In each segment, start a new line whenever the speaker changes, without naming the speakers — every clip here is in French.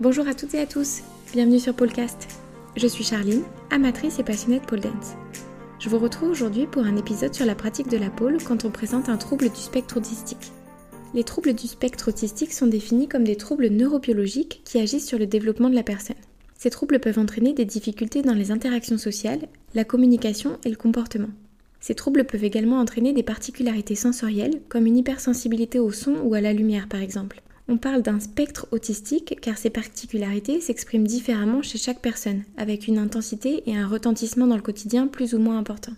Bonjour à toutes et à tous, bienvenue sur Polcast. Je suis Charline, amatrice et passionnée de pole dance. Je vous retrouve aujourd'hui pour un épisode sur la pratique de la pole quand on présente un trouble du spectre autistique. Les troubles du spectre autistique sont définis comme des troubles neurobiologiques qui agissent sur le développement de la personne. Ces troubles peuvent entraîner des difficultés dans les interactions sociales, la communication et le comportement. Ces troubles peuvent également entraîner des particularités sensorielles, comme une hypersensibilité au son ou à la lumière par exemple. On parle d'un spectre autistique car ces particularités s'expriment différemment chez chaque personne, avec une intensité et un retentissement dans le quotidien plus ou moins importants.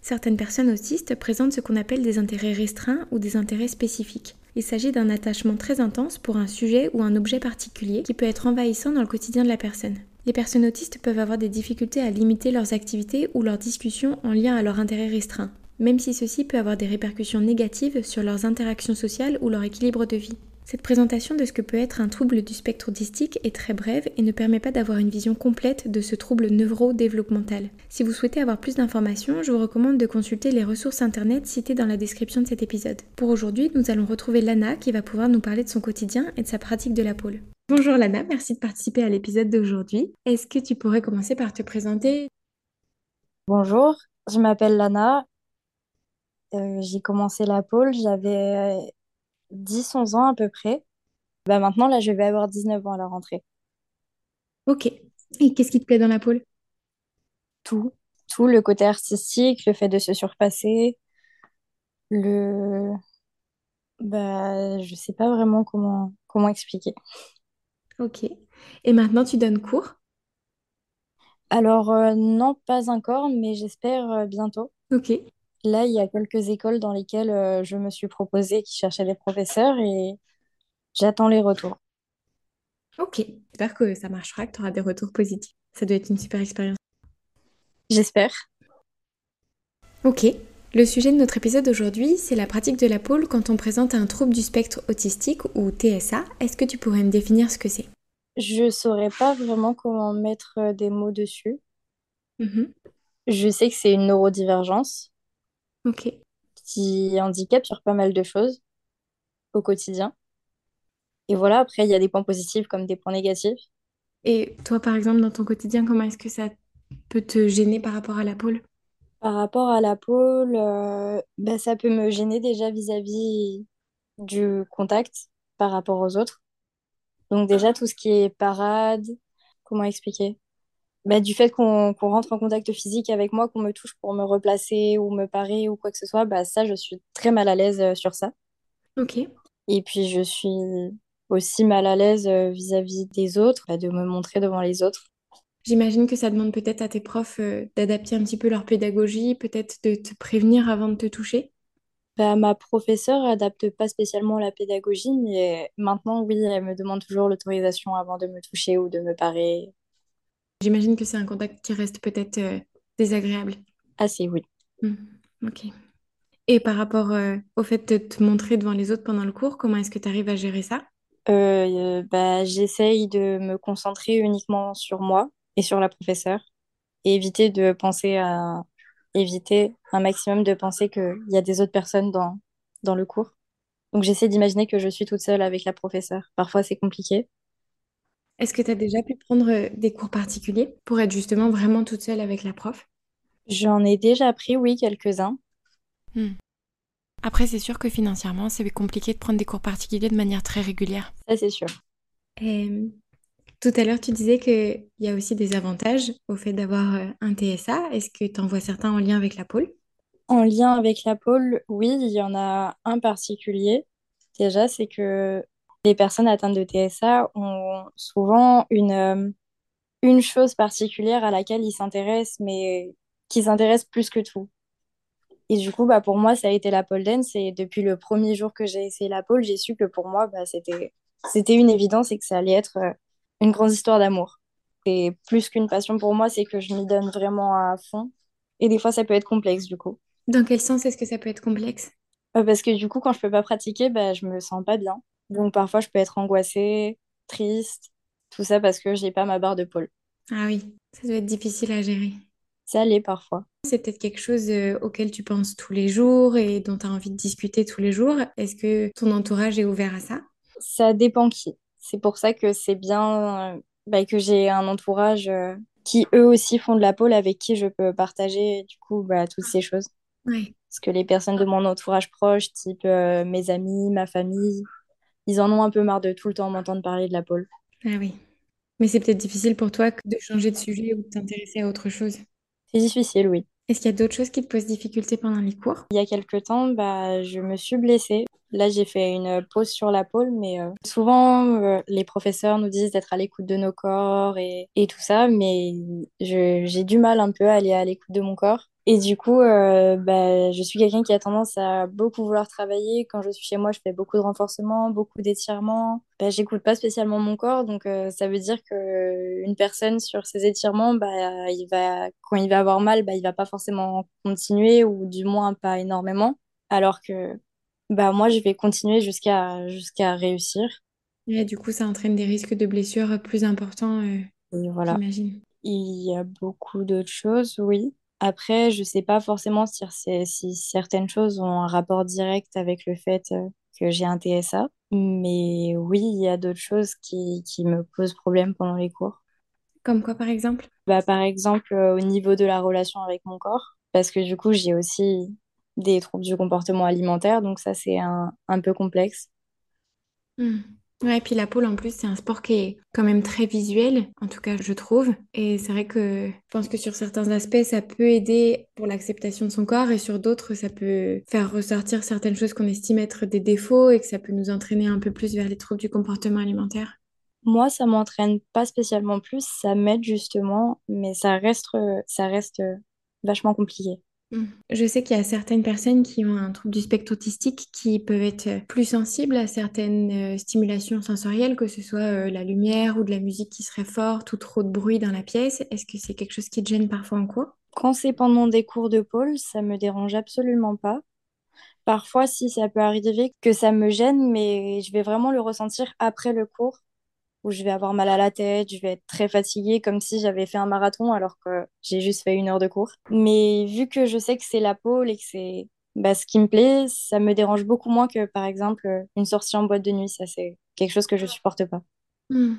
Certaines personnes autistes présentent ce qu'on appelle des intérêts restreints ou des intérêts spécifiques. Il s'agit d'un attachement très intense pour un sujet ou un objet particulier qui peut être envahissant dans le quotidien de la personne. Les personnes autistes peuvent avoir des difficultés à limiter leurs activités ou leurs discussions en lien à leurs intérêts restreints, même si ceci peut avoir des répercussions négatives sur leurs interactions sociales ou leur équilibre de vie. Cette présentation de ce que peut être un trouble du spectre autistique est très brève et ne permet pas d'avoir une vision complète de ce trouble neurodéveloppemental. Si vous souhaitez avoir plus d'informations, je vous recommande de consulter les ressources internet citées dans la description de cet épisode. Pour aujourd'hui, nous allons retrouver Lana qui va pouvoir nous parler de son quotidien et de sa pratique de la pôle. Bonjour Lana, merci de participer à l'épisode d'aujourd'hui. Est-ce que tu pourrais commencer par te présenter?
Bonjour, je m'appelle Lana. Euh, j'ai commencé la pole, j'avais 10-11 ans à peu près. Bah maintenant, là, je vais avoir 19 ans à la rentrée.
Ok. Et qu'est-ce qui te plaît dans la pole
Tout, tout, le côté artistique, le fait de se surpasser, le... Bah, je sais pas vraiment comment, comment expliquer.
Ok. Et maintenant, tu donnes cours?
Alors, euh, non, pas encore, mais j'espère euh, bientôt.
Ok.
Là, il y a quelques écoles dans lesquelles euh, je me suis proposée qui cherchaient des professeurs et j'attends les retours.
Ok. J'espère que ça marchera, que tu auras des retours positifs. Ça doit être une super expérience.
J'espère.
Ok. Le sujet de notre épisode aujourd'hui, c'est la pratique de la pole quand on présente un trouble du spectre autistique ou TSA. Est-ce que tu pourrais me définir ce que c'est?
Je saurais pas vraiment comment mettre euh, des mots dessus.
Mhm.
Je sais que c'est une neurodivergence
Ok.
qui handicape sur pas mal de choses au quotidien. Et voilà, après, il y a des points positifs comme des points négatifs.
Et toi, par exemple, dans ton quotidien, comment est-ce que ça peut te gêner par rapport à la pole
Par rapport à la pôle, euh, bah, ça peut me gêner déjà vis-à-vis du contact par rapport aux autres. Donc déjà, tout ce qui est parade, comment expliquer? Bah, du fait qu'on rentre en contact physique avec moi, qu'on me touche pour me replacer ou me parer ou quoi que ce soit, bah, ça, je suis très mal à l'aise euh, sur ça.
Ok.
Et puis, je suis aussi mal à l'aise euh, vis-à-vis des autres, bah, de me montrer devant les autres.
J'imagine que ça demande peut-être à tes profs euh, d'adapter un petit peu leur pédagogie, peut-être de te prévenir avant de te toucher.
Bah, ma professeure adapte pas spécialement la pédagogie, mais maintenant, oui, elle me demande toujours l'autorisation avant de me toucher ou de me parer.
J'imagine que c'est un contact qui reste peut-être euh, désagréable.
Assez, oui.
Hmm, Ok. Et par rapport euh, au fait de te montrer devant les autres pendant le cours, comment est-ce que tu arrives à gérer ça?
Euh, bah, j'essaye de me concentrer uniquement sur moi et sur la professeure et éviter de penser à éviter un maximum de penser qu'il y a des autres personnes dans, dans le cours. Donc j'essaie d'imaginer que je suis toute seule avec la professeure. Parfois c'est compliqué.
Est-ce que tu as déjà pu prendre euh, des cours particuliers pour être justement vraiment toute seule avec la prof?
J'en ai déjà pris, oui, quelques-uns.
Hmm. Après, c'est sûr que financièrement, c'est compliqué de prendre des cours particuliers de manière très régulière.
Ça c'est sûr.
Et, tout à l'heure, tu disais qu'il y a aussi des avantages au fait d'avoir euh, un TSA. Est-ce que tu en vois certains en lien avec la pôle?
En lien avec la pôle, oui, il y en a un particulier. Déjà, c'est que les personnes atteintes de TSA ont souvent une, euh, une chose particulière à laquelle ils s'intéressent, mais qui s'intéressent plus que tout. Et du coup, bah, pour moi, ça a été la pole dance. Et depuis le premier jour que j'ai essayé la pole, j'ai su que pour moi, bah, c'était, c'était une évidence et que ça allait être euh, une grande histoire d'amour. Et plus qu'une passion pour moi, c'est que je m'y donne vraiment à fond. Et des fois, ça peut être complexe, du coup.
Dans quel sens est-ce que ça peut être complexe?
Euh, parce que du coup, quand je peux pas pratiquer, bah, je me sens pas bien. Donc parfois, je peux être angoissée, triste, tout ça parce que j'ai pas ma barre de pôle.
Ah oui, ça doit être difficile à gérer.
Ça l'est parfois.
C'est peut-être quelque chose euh, auquel tu penses tous les jours et dont tu as envie de discuter tous les jours. Est-ce que ton entourage est ouvert à ça?
Ça dépend qui. c'est pour ça que c'est bien euh, bah, que j'ai un entourage euh, qui eux aussi font de la pole avec qui je peux partager du coup bah, toutes ces choses.
Ouais.
Parce que les personnes de mon entourage proche, type euh, mes amis, ma famille, ils en ont un peu marre de tout le temps m'entendre parler de la pole.
Ah oui. Mais c'est peut-être difficile pour toi de changer de sujet ou de t'intéresser à autre chose.
C'est difficile, oui.
Est-ce qu'il y a d'autres choses qui te posent difficulté pendant les cours?
Il y a quelques temps, bah, je me suis blessée. Là, j'ai fait une pause sur la pole, mais euh, souvent, euh, les professeurs nous disent d'être à l'écoute de nos corps et, et tout ça, mais j'ai du mal un peu à aller à l'écoute de mon corps. Et du coup, euh, bah, je suis quelqu'un qui a tendance à beaucoup vouloir travailler. Quand je suis chez moi, je fais beaucoup de renforcement, beaucoup d'étirements. Bah, j'écoute pas spécialement mon corps, donc euh, ça veut dire que une personne sur ses étirements, bah, il va, quand il va avoir mal, bah, il va pas forcément continuer ou du moins pas énormément. Alors que bah, moi, je vais continuer jusqu'à jusqu'à réussir.
Et du coup, ça entraîne des risques de blessures plus importants, euh,
voilà.
j'imagine.
Il y a beaucoup d'autres choses, oui. Après, je sais pas forcément si, certaines choses ont un rapport direct avec le fait euh, que j'ai un TSA. Mais oui, il y a d'autres choses qui, qui me posent problème pendant les cours.
Comme quoi, par exemple?
Bah, par exemple, euh, au niveau de la relation avec mon corps, parce que du coup, j'ai aussi des troubles du comportement alimentaire, donc ça, c'est un, un peu complexe.
Hmm. Ouais, puis la pole en plus, c'est un sport qui est quand même très visuel, en tout cas je trouve. Et c'est vrai que je pense que sur certains aspects, ça peut aider pour l'acceptation de son corps et sur d'autres, ça peut faire ressortir certaines choses qu'on estime être des défauts et que ça peut nous entraîner un peu plus vers les troubles du comportement alimentaire.
Moi, ça m'entraîne pas spécialement plus, ça m'aide justement, mais ça reste, ça reste vachement compliqué.
Mm. Je sais qu'il y a certaines personnes qui ont un trouble du spectre autistique qui peuvent être plus sensibles à certaines euh, stimulations sensorielles, que ce soit euh, la lumière ou de la musique qui serait forte ou trop de bruit dans la pièce. Est-ce que c'est quelque chose qui te gêne parfois en cours?
Quand c'est pendant des cours de pôle, ça me dérange absolument pas. Parfois, si ça peut arriver que ça me gêne, mais je vais vraiment le ressentir après le cours, où je vais avoir mal à la tête, je vais être très fatiguée, comme si j'avais fait un marathon alors que j'ai juste fait une heure de cours. Mais vu que je sais que c'est la pôle et que c'est bah, ce qui me plaît, ça me dérange beaucoup moins que, par exemple, une sortie en boîte de nuit. Ça, c'est quelque chose que je supporte pas.
Mm.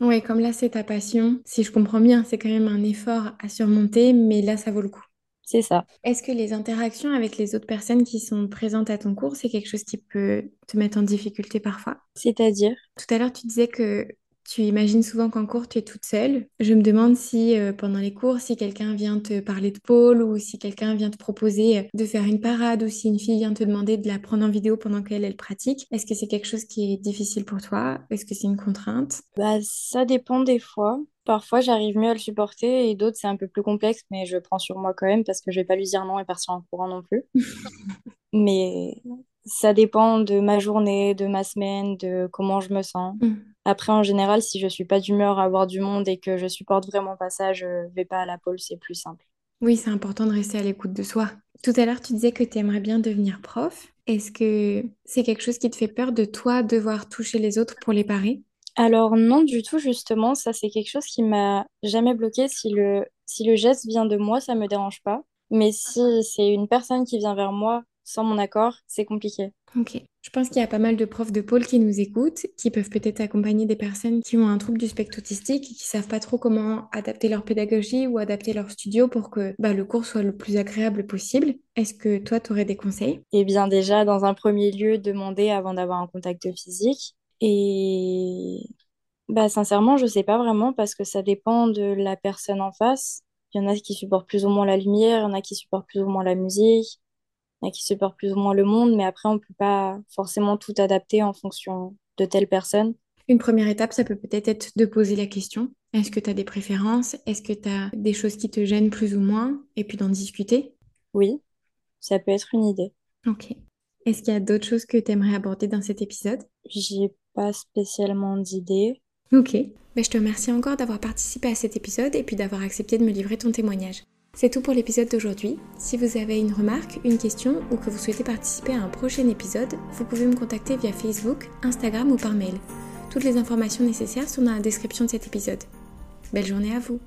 Ouais, comme là c'est ta passion, si je comprends bien, c'est quand même un effort à surmonter, mais là ça vaut le coup.
C'est ça.
Est-ce que les interactions avec les autres personnes qui sont présentes à ton cours, c'est quelque chose qui peut te mettre en difficulté parfois?
C'est-à-dire,
Tout à l'heure, tu disais que tu imagines souvent qu'en cours, tu es toute seule. Je me demande si euh, pendant les cours, si quelqu'un vient te parler de pôle ou si quelqu'un vient te proposer euh, de faire une parade ou si une fille vient te demander de la prendre en vidéo pendant qu'elle, elle pratique. Est-ce que c'est quelque chose qui est difficile pour toi? Est-ce que c'est une contrainte?
bah, ça dépend des fois. Parfois, j'arrive mieux à le supporter et d'autres, c'est un peu plus complexe, mais je prends sur moi quand même parce que je vais pas lui dire non et partir en courant non plus. Mais ça dépend de ma journée, de ma semaine, de comment je me sens.
Mm.
Après, en général, si je suis pas d'humeur à avoir du monde et que je supporte vraiment pas ça, je vais pas à la pole, c'est plus simple.
Oui, c'est important de rester à l'écoute de soi. Tout à l'heure, tu disais que tu aimerais bien devenir prof. Est-ce que c'est quelque chose qui te fait peur de toi devoir toucher les autres pour les parer?
Alors non du tout, justement, ça c'est quelque chose qui m'a jamais bloqué. Si le, si le geste vient de moi, ça me dérange pas. Mais si c'est une personne qui vient vers moi sans mon accord, c'est compliqué.
Ok. Je pense qu'il y a pas mal de profs de pôle qui nous écoutent, qui peuvent peut-être accompagner des personnes qui ont un trouble du spectre autistique et qui savent pas trop comment adapter leur pédagogie ou adapter leur studio pour que bah, le cours soit le plus agréable possible. Est-ce que toi, tu aurais des conseils?
Et bien déjà, dans un premier lieu, demander avant d'avoir un contact physique. Et bah sincèrement, je sais pas vraiment parce que ça dépend de la personne en face. Il y en a qui supportent plus ou moins la lumière, il y en a qui supportent plus ou moins la musique, il y en a qui supportent plus ou moins le monde, mais après, on peut pas forcément tout adapter en fonction de telle personne.
Une première étape, ça peut peut-être être de poser la question. Est-ce que tu as des préférences? Est-ce que tu as des choses qui te gênent plus ou moins? Et puis d'en discuter.
Oui, ça peut être une idée.
Ok. Est-ce qu'il y a d'autres choses que tu aimerais aborder dans cet épisode?
J'ai pas spécialement d'idée.
Ok. Ben, je te remercie encore d'avoir participé à cet épisode et puis d'avoir accepté de me livrer ton témoignage. C'est tout pour l'épisode d'aujourd'hui. Si vous avez une remarque, une question ou que vous souhaitez participer à un prochain épisode, vous pouvez me contacter via Facebook, Instagram ou par mail. Toutes les informations nécessaires sont dans la description de cet épisode. Belle journée à vous